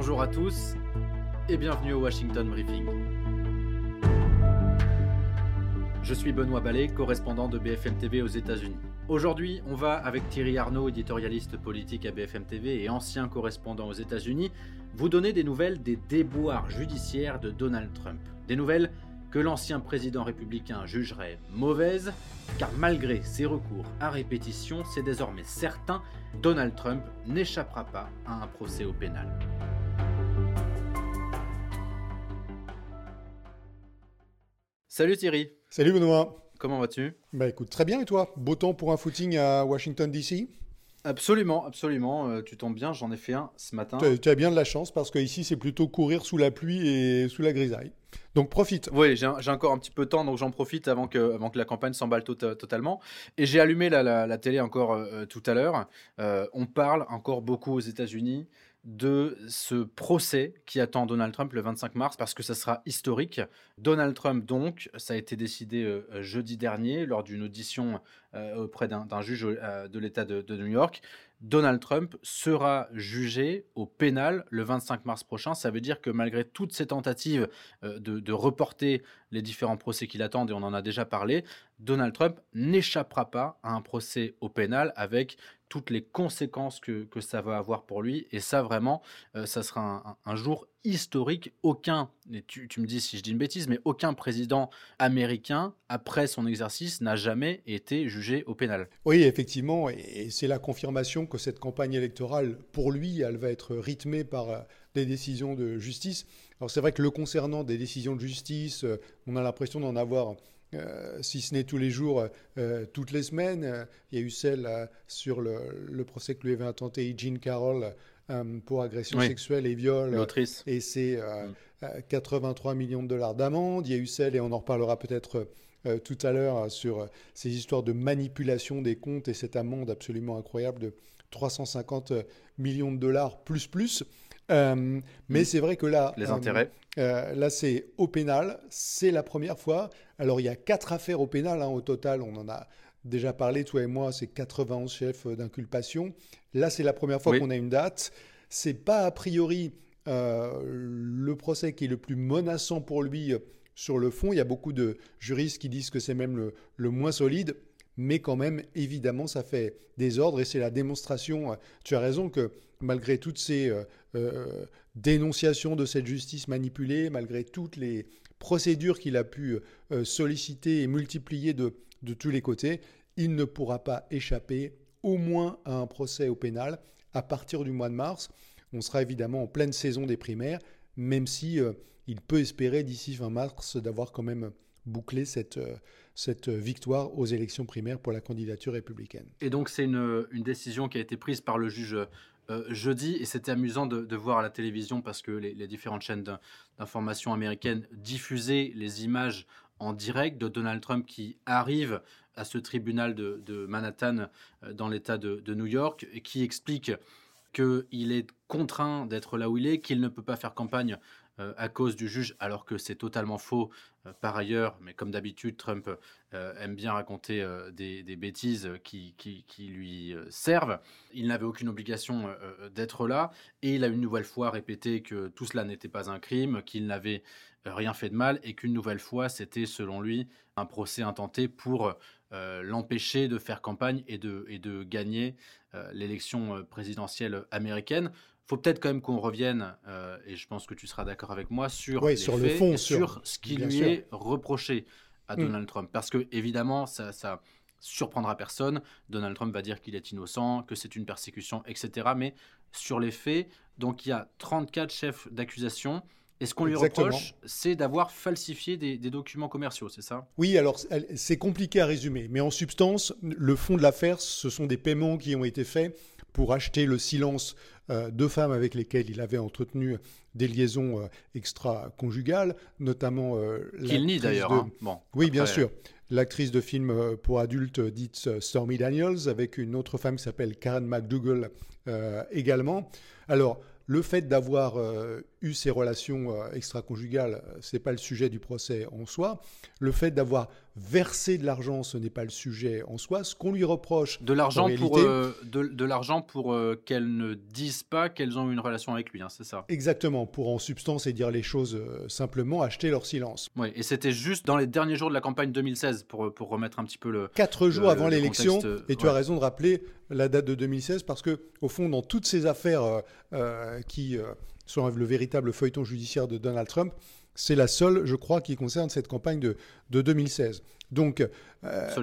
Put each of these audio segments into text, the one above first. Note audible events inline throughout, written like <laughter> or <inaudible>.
Bonjour à tous et bienvenue au Washington Briefing. Je suis Benoît Ballet, correspondant de BFM TV aux États-Unis. Aujourd'hui, on va, avec Thierry Arnaud, éditorialiste politique à BFM TV et ancien correspondant aux États-Unis, vous donner des nouvelles des déboires judiciaires de Donald Trump. Des nouvelles que l'ancien président républicain jugerait mauvaises, car malgré ses recours à répétition, c'est désormais certain, Donald Trump n'échappera pas à un procès au pénal. Salut Thierry. Salut Benoît. Comment vas-tu? Bah écoute, très bien et toi? Beau temps pour un footing à Washington DC Absolument, absolument. Euh, tu tombes bien, j'en ai fait un ce matin. Tu as bien de la chance parce qu'ici c'est plutôt courir sous la pluie et sous la grisaille. Donc profite. Oui, j'ai encore un petit peu de temps, donc j'en profite avant que, avant que la campagne s'emballe totalement. Et j'ai allumé la, la, télé encore euh, tout à l'heure. Euh, on parle encore beaucoup aux États-Unis de ce procès qui attend Donald Trump le 25 mars parce que ça sera historique. Donald Trump, donc, ça a été décidé euh, jeudi dernier lors d'une audition euh, auprès d'un juge euh, de l'État de, New York. Donald Trump sera jugé au pénal le 25 mars prochain. Ça veut dire que malgré toutes ces tentatives de, de reporter les différents procès qui l'attendent, et on en a déjà parlé, Donald Trump n'échappera pas à un procès au pénal avec toutes les conséquences que, que, ça va avoir pour lui. Et ça, vraiment, euh, ça sera un, jour historique. Aucun, et tu, tu, me dis si je dis une bêtise, mais aucun président américain, après son exercice, n'a jamais été jugé au pénal. Oui, effectivement. Et c'est la confirmation que cette campagne électorale, pour lui, elle va être rythmée par euh, des décisions de justice. Alors c'est vrai que le concernant des décisions de justice, euh, on a l'impression d'en avoir euh, si ce n'est tous les jours, euh, toutes les semaines. Il y a eu celle euh, sur le, procès que lui avait intenté Jean Carroll pour agression sexuelle et viol. L'autrice. Et c'est 83 millions de dollars d'amende. Il y a eu celle, et on en reparlera peut-être tout à l'heure, sur ces histoires de manipulation des comptes et cette amende absolument incroyable de 350 millions de dollars plus plus. Mais mm. c'est vrai que là, les intérêts. là, c'est au pénal. C'est la première fois. Alors, il y a quatre affaires au pénal hein, au total. On en a déjà parlé, toi et moi, c'est 91 chefs d'inculpation. Là, c'est la première fois qu'on a une date. C'est pas a priori euh, le procès qui est le plus menaçant pour lui euh, sur le fond. Il y a beaucoup de juristes qui disent que c'est même le, moins solide. Mais quand même, évidemment, ça fait des ordres et c'est la démonstration. Euh, tu as raison que malgré toutes ces dénonciations de cette justice manipulée, malgré toutes les procédure qu'il a pu euh, solliciter et multiplier de, tous les côtés, il ne pourra pas échapper au moins à un procès au pénal à partir du mois de mars. On sera évidemment en pleine saison des primaires, même si euh, il peut espérer d'ici fin mars d'avoir quand même bouclé cette, euh, cette victoire aux élections primaires pour la candidature républicaine. Et donc c'est une, décision qui a été prise par le juge euh, jeudi et c'était amusant de, voir à la télévision parce que les, différentes chaînes d'information américaines diffusaient les images en direct de Donald Trump qui arrive à ce tribunal de, Manhattan euh, dans l'État de, New York et qui explique qu'il est contraint d'être là où il est, qu'il ne peut pas faire campagne euh, à cause du juge, alors que c'est totalement faux euh, par ailleurs. Mais comme d'habitude, Trump euh, aime bien raconter des, bêtises qui, lui servent. Il n'avait aucune obligation d'être là et il a une nouvelle fois répété que tout cela n'était pas un crime, qu'il n'avait rien fait de mal et qu'une nouvelle fois, c'était selon lui un procès intenté pour l'empêcher de faire campagne et de gagner l'élection présidentielle américaine faut peut-être quand même qu'on revienne, euh, et je pense que tu seras d'accord avec moi, sur, les sur le fond, sur, ce qui lui est reproché à mm. Donald Trump. Parce que, évidemment, ça, ça surprendra personne. Donald Trump va dire qu'il est innocent, que c'est une persécution, etc. Mais sur les faits, donc il y a 34 chefs d'accusation. Et ce qu'on lui reproche, c'est d'avoir falsifié des, des, documents commerciaux, c'est ça? Oui, alors c'est compliqué à résumer, mais en substance, le fond de l'affaire, ce sont des paiements qui ont été faits pour acheter le silence euh, de femmes avec lesquelles il avait entretenu des liaisons euh, extra-conjugales, notamment... Euh, Qu'il nie d'ailleurs. Hein. Bon, oui, bien sûr. L'actrice de film pour adultes dite Stormy Daniels, avec une autre femme qui s'appelle Karen McDougall également. Alors, le fait d'avoir euh, eu ces relations euh, extra-conjugales, euh, ce n'est pas le sujet du procès en soi. Le fait d'avoir versé de l'argent, ce n'est pas le sujet en soi. Ce qu'on lui reproche. De l'argent pour, de, l'argent pour qu'elle ne dise disent pas qu'elles ont eu une relation avec lui, hein, c'est ça? Exactement, pour en substance et dire les choses euh, simplement, acheter leur silence. Oui, et c'était juste dans les derniers jours de la campagne 2016, pour, pour remettre un petit peu le... Quatre jours avant l'élection, et tu as raison de rappeler la date de 2016, parce que au fond, dans toutes ces affaires qui sont le véritable feuilleton judiciaire de Donald Trump, c'est la seule, je crois, qui concerne cette campagne de, de 2016. Donc,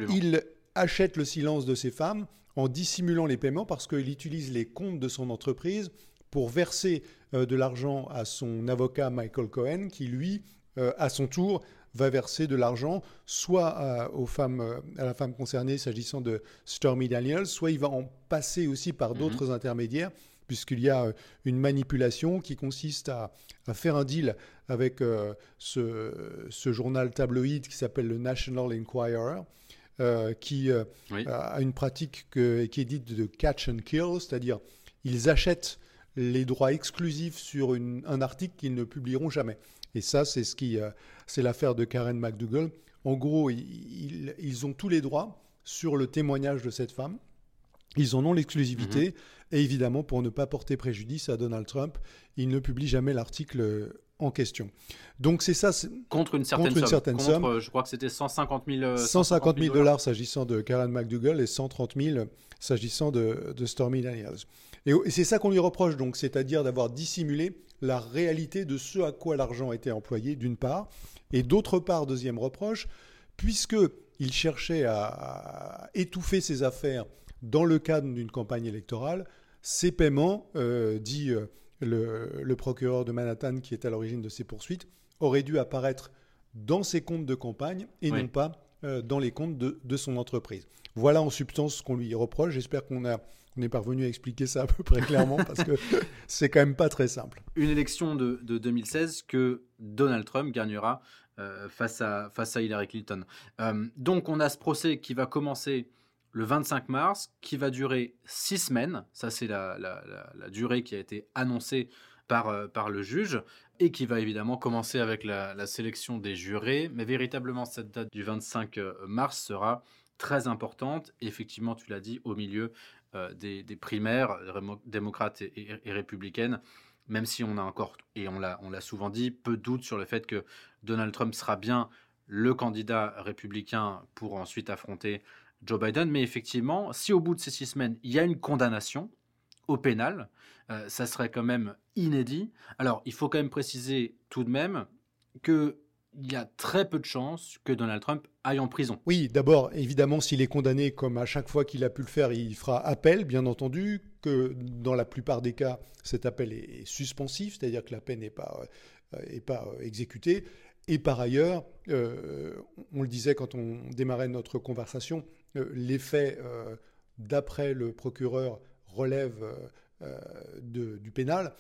il achète le silence de ces femmes en dissimulant les paiements parce qu'il utilise les comptes de son entreprise pour verser euh, de l'argent à son avocat Michael Cohen, qui lui, euh, à son tour, va verser de l'argent soit à, aux femmes, euh, à la femme concernée s'agissant de Stormy Daniels, soit il va en passer aussi par mhm. d'autres intermédiaires, puisqu'il y a une manipulation qui consiste à, faire un deal avec ce, ce, journal tabloïd qui s'appelle le National Enquirer, euh, qui euh, a une pratique qui est dite de catch and kill, c'est-à-dire ils achètent les droits exclusifs sur un article qu'ils ne publieront jamais. Et ça, c'est ce qui, euh, c'est l'affaire de Karen McDougall. En gros, ils, ils, ont tous les droits sur le témoignage de cette femme. Ils en ont l'exclusivité. Mhm. Et évidemment, pour ne pas porter préjudice à Donald Trump, ils ne publient jamais l'article en question. Donc c'est ça. Contre une certaine contre une Certaine somme. Je crois que c'était 150 000, 150 000 dollars s'agissant de Karen McDougall et 130 000 s'agissant de, Stormy Daniels. Et, c'est ça qu'on lui reproche, donc, c'est-à-dire d'avoir dissimulé la réalité de ce à quoi l'argent était employé, d'une part, et d'autre part, deuxième reproche, puisque il cherchait à, étouffer ses affaires dans le cadre d'une campagne électorale, ces paiements, euh, dit euh, le, procureur de Manhattan qui est à l'origine de ces poursuites, aurait dû apparaître dans ses comptes de campagne et non pas euh, dans les comptes de, son entreprise. Voilà en substance ce qu'on lui reproche. J'espère qu'on a on est parvenu à expliquer ça à peu près clairement parce que <laughs> c'est quand même pas très simple. Une élection de, 2016 que Donald Trump gagnera euh, face, à, face à Hillary Clinton. Euh, donc on a ce procès qui va commencer le 25 mars, qui va durer six semaines. Ça, c'est la, durée qui a été annoncée par, euh, par le juge et qui va évidemment commencer avec la, sélection des jurés. Mais véritablement, cette date du 25 euh, mars sera très importante. effectivement, tu l'as dit, au milieu euh, des, primaires démocrates et, républicaines, même si on a encore, et on l'a souvent dit, peu de doute sur le fait que Donald Trump sera bien le candidat républicain pour ensuite affronter Joe Biden. Mais effectivement, si au bout de ces six semaines, il y a une condamnation au pénal, euh, ça serait quand même inédit. Alors, il faut quand même préciser tout de même que il y a très peu de chances que Donald Trump aille en prison. Oui, d'abord, évidemment, s'il est condamné, comme à chaque fois qu'il a pu le faire, il fera appel, bien entendu, que dans la plupart des cas, cet appel est suspensif, c'est-à-dire que la peine n'est pas, euh, pas euh, exécutée. Et par ailleurs, on le disait quand on démarrait notre conversation, euh, faits, euh, d'après le procureur, relèvent euh, du pénal.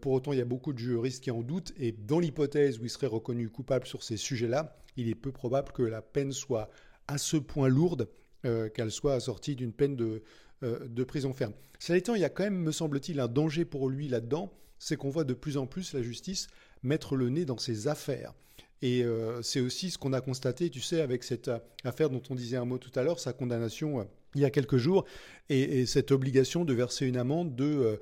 pour autant, il y a beaucoup de juristes qui en doutent, et dans l'hypothèse où il serait reconnu coupable sur ces sujets-là, il est peu probable que la peine soit à ce point lourde qu'elle soit assortie d'une peine de, de, prison ferme. Cela étant, il y a quand même, me semble-t-il, un danger pour lui là-dedans, c'est qu'on voit de plus en plus la justice mettre le nez dans ses affaires. Et euh, c'est aussi ce qu'on a constaté, tu sais, avec cette euh, affaire dont on disait un mot tout à l'heure, sa condamnation euh, il y a quelques jours, et, cette obligation de verser une amende de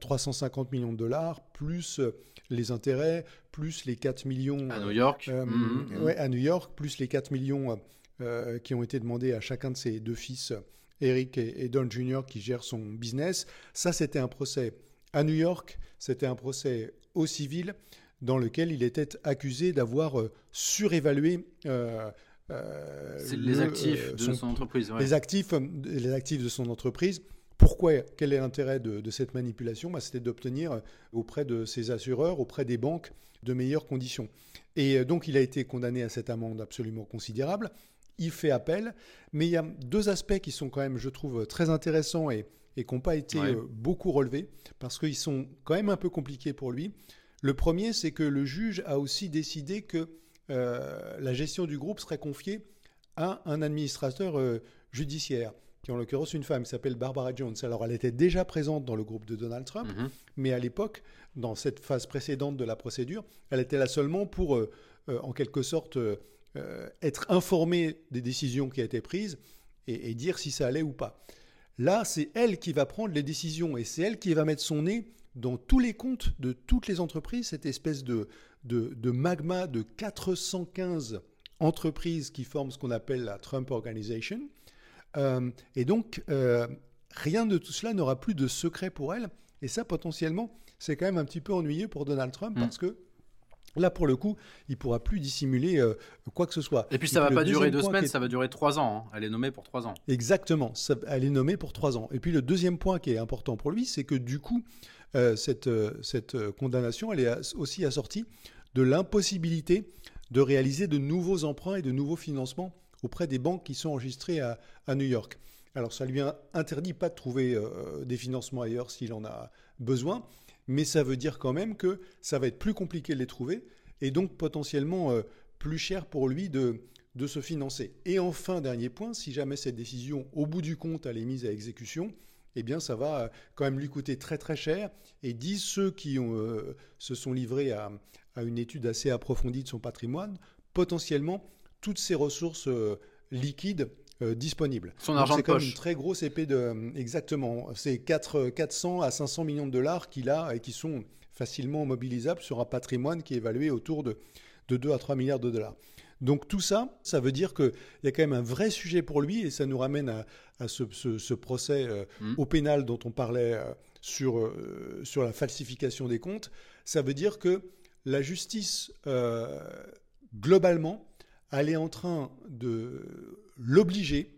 350 millions de dollars, plus les intérêts, plus les 4 millions... À New York. Mmh, mmh, mmh. Ouais, à New York, plus les 4 millions qui ont été demandés à chacun de ses deux fils, Eric et, Don Jr., qui gèrent son business. Ça, c'était un procès à New York, c'était un procès au civil dans lequel il était accusé d'avoir euh, surévalué euh, euh, les actifs de son, entreprise. Les, actifs, les actifs de son entreprise. Pourquoi Quel est l'intérêt de, cette manipulation? Bah, C'était d'obtenir auprès de ses assureurs, auprès des banques, de meilleures conditions. Et donc il a été condamné à cette amende absolument considérable. Il fait appel, mais il y a deux aspects qui sont quand même, je trouve, très intéressants et, et qui n'ont pas été beaucoup relevés, parce qu'ils sont quand même un peu compliqués pour lui. Le premier, c'est que le juge a aussi décidé que euh, la gestion du groupe serait confiée à un administrateur euh, judiciaire, qui en l'occurrence une femme qui s'appelle Barbara Jones. Alors elle était déjà présente dans le groupe de Donald Trump, mhm. mais à l'époque, dans cette phase précédente de la procédure, elle était là seulement pour, euh, en quelque sorte, être informée des décisions qui été prises et, dire si ça allait ou pas. Là, c'est elle qui va prendre les décisions et c'est elle qui va mettre son nez dans tous les comptes de toutes les entreprises, cette espèce de, de, magma de 415 entreprises qui forment ce qu'on appelle la Trump Organization. Euh, et donc, euh, rien de tout cela n'aura plus de secret pour elle. Et ça, potentiellement, c'est quand même un petit peu ennuyeux pour Donald Trump mm. parce que Là, pour le coup, il pourra plus dissimuler euh, quoi que ce soit. Et puis, ça ne va pas durer deux semaines, ça va durer trois ans. Hein. Elle est nommée pour trois ans. Exactement, elle est nommée pour trois ans. Et puis, le deuxième point qui est important pour lui, c'est que du coup, euh, cette, euh, cette condamnation, elle est aussi assortie de l'impossibilité de réaliser de nouveaux emprunts et de nouveaux financements auprès des banques qui sont enregistrées à, New York. Alors, ça lui interdit pas de trouver des financements ailleurs s'il en a besoin mais ça veut dire quand même que ça va être plus compliqué de les trouver et donc potentiellement euh, plus cher pour lui de, de se financer. Et enfin, dernier point, si jamais cette décision, au bout du compte, elle est mise à exécution, eh bien, ça va euh, quand même lui coûter très très cher. Et disent ceux qui ont, euh, se sont livrés à, à, une étude assez approfondie de son patrimoine, potentiellement, toutes ces ressources liquides euh, disponible. Son argent C'est comme une très grosse épée de... Euh, exactement. C'est 400 à 500 millions de dollars qu'il a et qui sont facilement mobilisables sur un patrimoine qui est évalué autour de, de 2 à 3 milliards de dollars. Donc tout ça, ça veut dire qu'il y a quand même un vrai sujet pour lui et ça nous ramène à, ce, procès euh, mm. au pénal dont on parlait sur, sur la falsification des comptes. Ça veut dire que la justice, globalement, elle est en train de l'obliger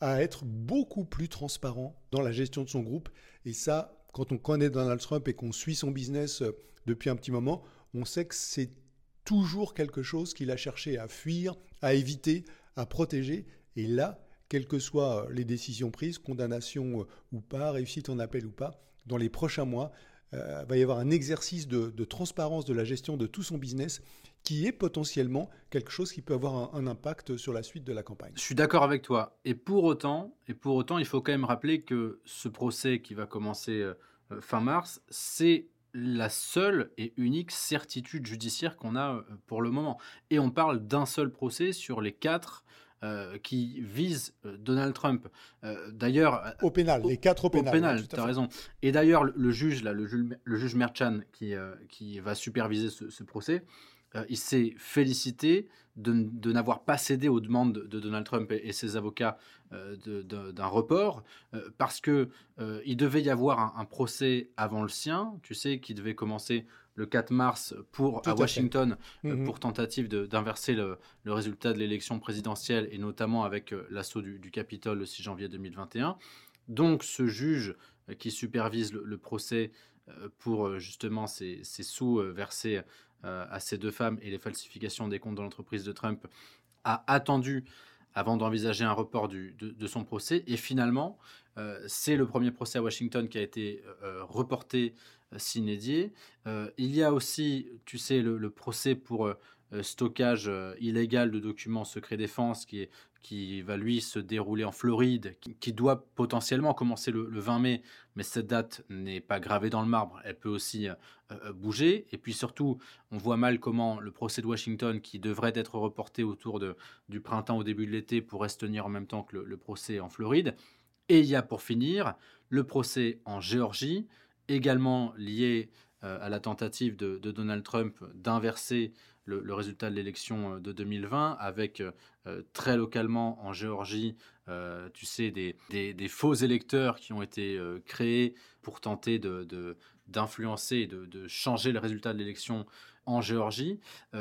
à être beaucoup plus transparent dans la gestion de son groupe. Et ça, quand on connaît Donald Trump et qu'on suit son business euh, depuis un petit moment, on sait que c'est toujours quelque chose qu'il a cherché à fuir, à éviter, à protéger. Et là, quelles que soient euh, les décisions prises, condamnation euh, ou pas, réussite en appel ou pas, dans les prochains mois, il va y avoir un exercice de, transparence de la gestion de tout son business qui est potentiellement quelque chose qui peut avoir un, impact sur la suite de la campagne. Je suis d'accord avec toi. Et pour autant, et pour autant, il faut quand même rappeler que ce procès qui va commencer euh, euh, fin mars, c'est la seule et unique certitude judiciaire qu'on a euh, pour le moment. Et on parle d'un seul procès sur les quatre qui visent Donald Trump. d'ailleurs, au pénal, les quatre au pénal. Au pénal, tu as raison. Et d'ailleurs, le, juge là, le juge, le juge Merchan qui, qui va superviser ce procès, euh, il s'est félicité de, n'avoir pas cédé aux demandes de, Donald Trump et, ses avocats euh, d'un report, euh, parce que il devait y avoir un, procès avant le sien, tu sais, qui devait commencer le 4 mars pour, à, Washington mm-hmm. pour tentative d'inverser le, résultat de l'élection présidentielle et notamment avec l'assaut du, Capitole le 6 janvier 2021. Donc ce juge qui supervise le, procès pour justement ces, ces sous versés euh, à ces deux femmes et les falsifications des comptes de l'entreprise de Trump, a attendu avant d'envisager un report du, de, son procès. Et finalement, euh, c'est le premier procès à Washington qui a été euh, reporté s'inédier. il y a aussi, tu sais, le procès pour stockage illégal de documents secret défense qui qui va lui se dérouler en Floride, qui, doit potentiellement commencer le, 20 mai, mais cette date n'est pas gravée dans le marbre, elle peut aussi euh, euh, bouger. Et puis surtout, on voit mal comment le procès de Washington, qui devrait être reporté autour de, du printemps au début de l'été, pourrait se tenir en même temps que le, procès en Floride. Et il y a pour finir le procès en Géorgie, également lié euh, à la tentative de, de Donald Trump d'inverser le, résultat de l'élection euh, de 2020, avec euh, très localement en Géorgie, tu sais, des, faux électeurs qui ont été créés pour tenter d'influencer, de, de, changer le résultat de l'élection en Géorgie.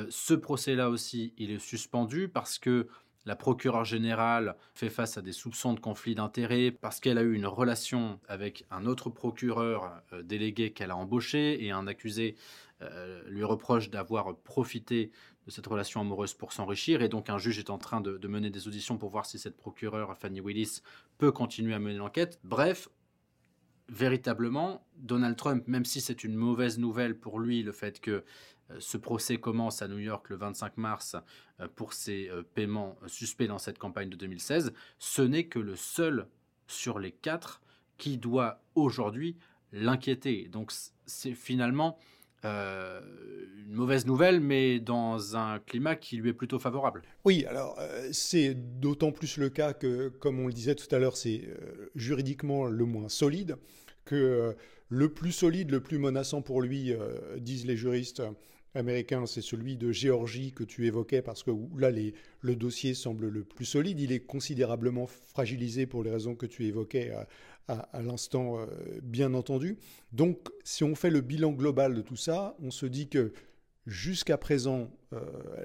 ce procès-là aussi, il est suspendu parce que la procureure générale fait face à des soupçons de conflit d'intérêts parce qu'elle a eu une relation avec un autre procureur délégué qu'elle a embauché et un accusé euh, lui reproche d'avoir profité de cette relation amoureuse pour s'enrichir. Et donc un juge est en train de, mener des auditions pour voir si cette procureure, Fanny Willis, peut continuer à mener l'enquête. Bref, véritablement, Donald Trump, même si c'est une mauvaise nouvelle pour lui, le fait que euh, ce procès commence à New York le 25 mars euh, pour ses paiements suspects dans cette campagne de 2016, ce n'est que le seul sur les quatre qui doit aujourd'hui l'inquiéter. Donc c'est finalement une mauvaise nouvelle, mais dans un climat qui lui est plutôt favorable. Oui, alors c'est d'autant plus le cas que, comme on le disait tout à l'heure, c'est juridiquement le moins solide, que le plus solide, le plus menaçant pour lui, disent les juristes, américain, c'est celui de Géorgie que tu évoquais, parce que là, le dossier semble le plus solide. Il est considérablement fragilisé pour les raisons que tu évoquais à, l'instant, euh, bien entendu. Donc, si on fait le bilan global de tout ça, on se dit que jusqu'à présent, euh,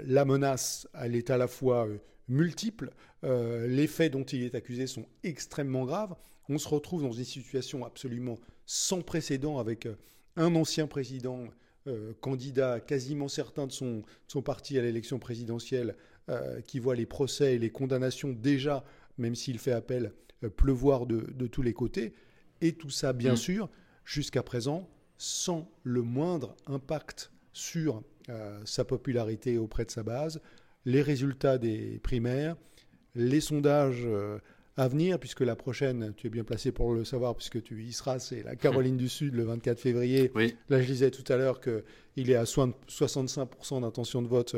la menace, elle est à la fois euh, multiple, les faits dont il est accusé sont extrêmement graves. On se retrouve dans une situation absolument sans précédent avec un ancien président euh, candidat quasiment certain de son, son parti à l'élection présidentielle, euh, qui voit les procès et les condamnations déjà, même s'il fait appel, euh, pleuvoir de, de, tous les côtés. Et tout ça, bien mm. sûr, jusqu'à présent, sans le moindre impact sur sa popularité auprès de sa base, les résultats des primaires, les sondages à venir, puisque la prochaine, tu es bien placé pour le savoir, puisque tu y seras, c'est la Caroline du Sud le 24 février. Là, je disais tout à l'heure qu'il est à 65% d'intention de vote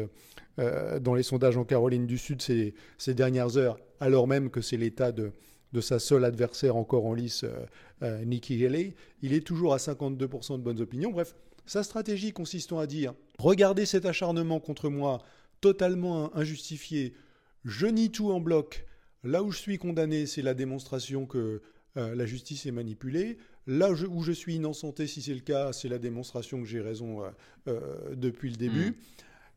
euh, dans les sondages en Caroline du Sud ces, ces dernières heures, alors même que c'est l'état de, de sa seule adversaire encore en lice, euh, euh, Nikki Haley. Il est toujours à 52% de bonnes opinions. Bref, sa stratégie consistant à dire regardez cet acharnement contre moi totalement injustifié, je nie tout en bloc. Là où je suis condamné, c'est la démonstration que euh, la justice est manipulée. Là où je suis innocenté, si c'est le cas, c'est la démonstration que j'ai raison euh, euh, depuis le début. Mm.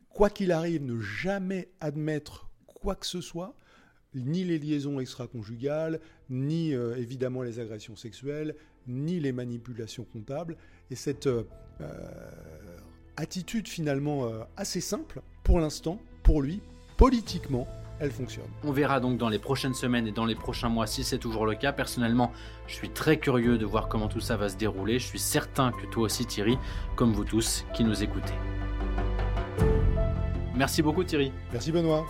Quoi qu'il arrive, ne jamais admettre quoi que ce soit, ni les liaisons extra-conjugales, ni évidemment les agressions sexuelles, ni les manipulations comptables. Et cette attitude finalement assez simple, pour l'instant, pour lui, politiquement, elle fonctionne. On verra donc dans les prochaines semaines et dans les prochains mois si c'est toujours le cas. Personnellement, je suis très curieux de voir comment tout ça va se dérouler. Je suis certain que toi aussi Thierry, comme vous tous qui nous écoutez. Merci beaucoup Thierry. Merci Benoît.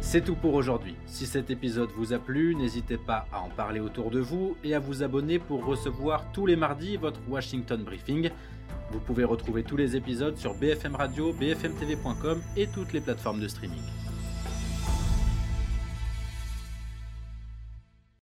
C'est tout pour aujourd'hui. Si cet épisode vous a plu, n'hésitez pas à en parler autour de vous et à vous abonner pour recevoir tous les mardis votre Washington Briefing. Vous pouvez retrouver tous les épisodes sur BFM Radio, bfmtv.com et toutes les plateformes de streaming.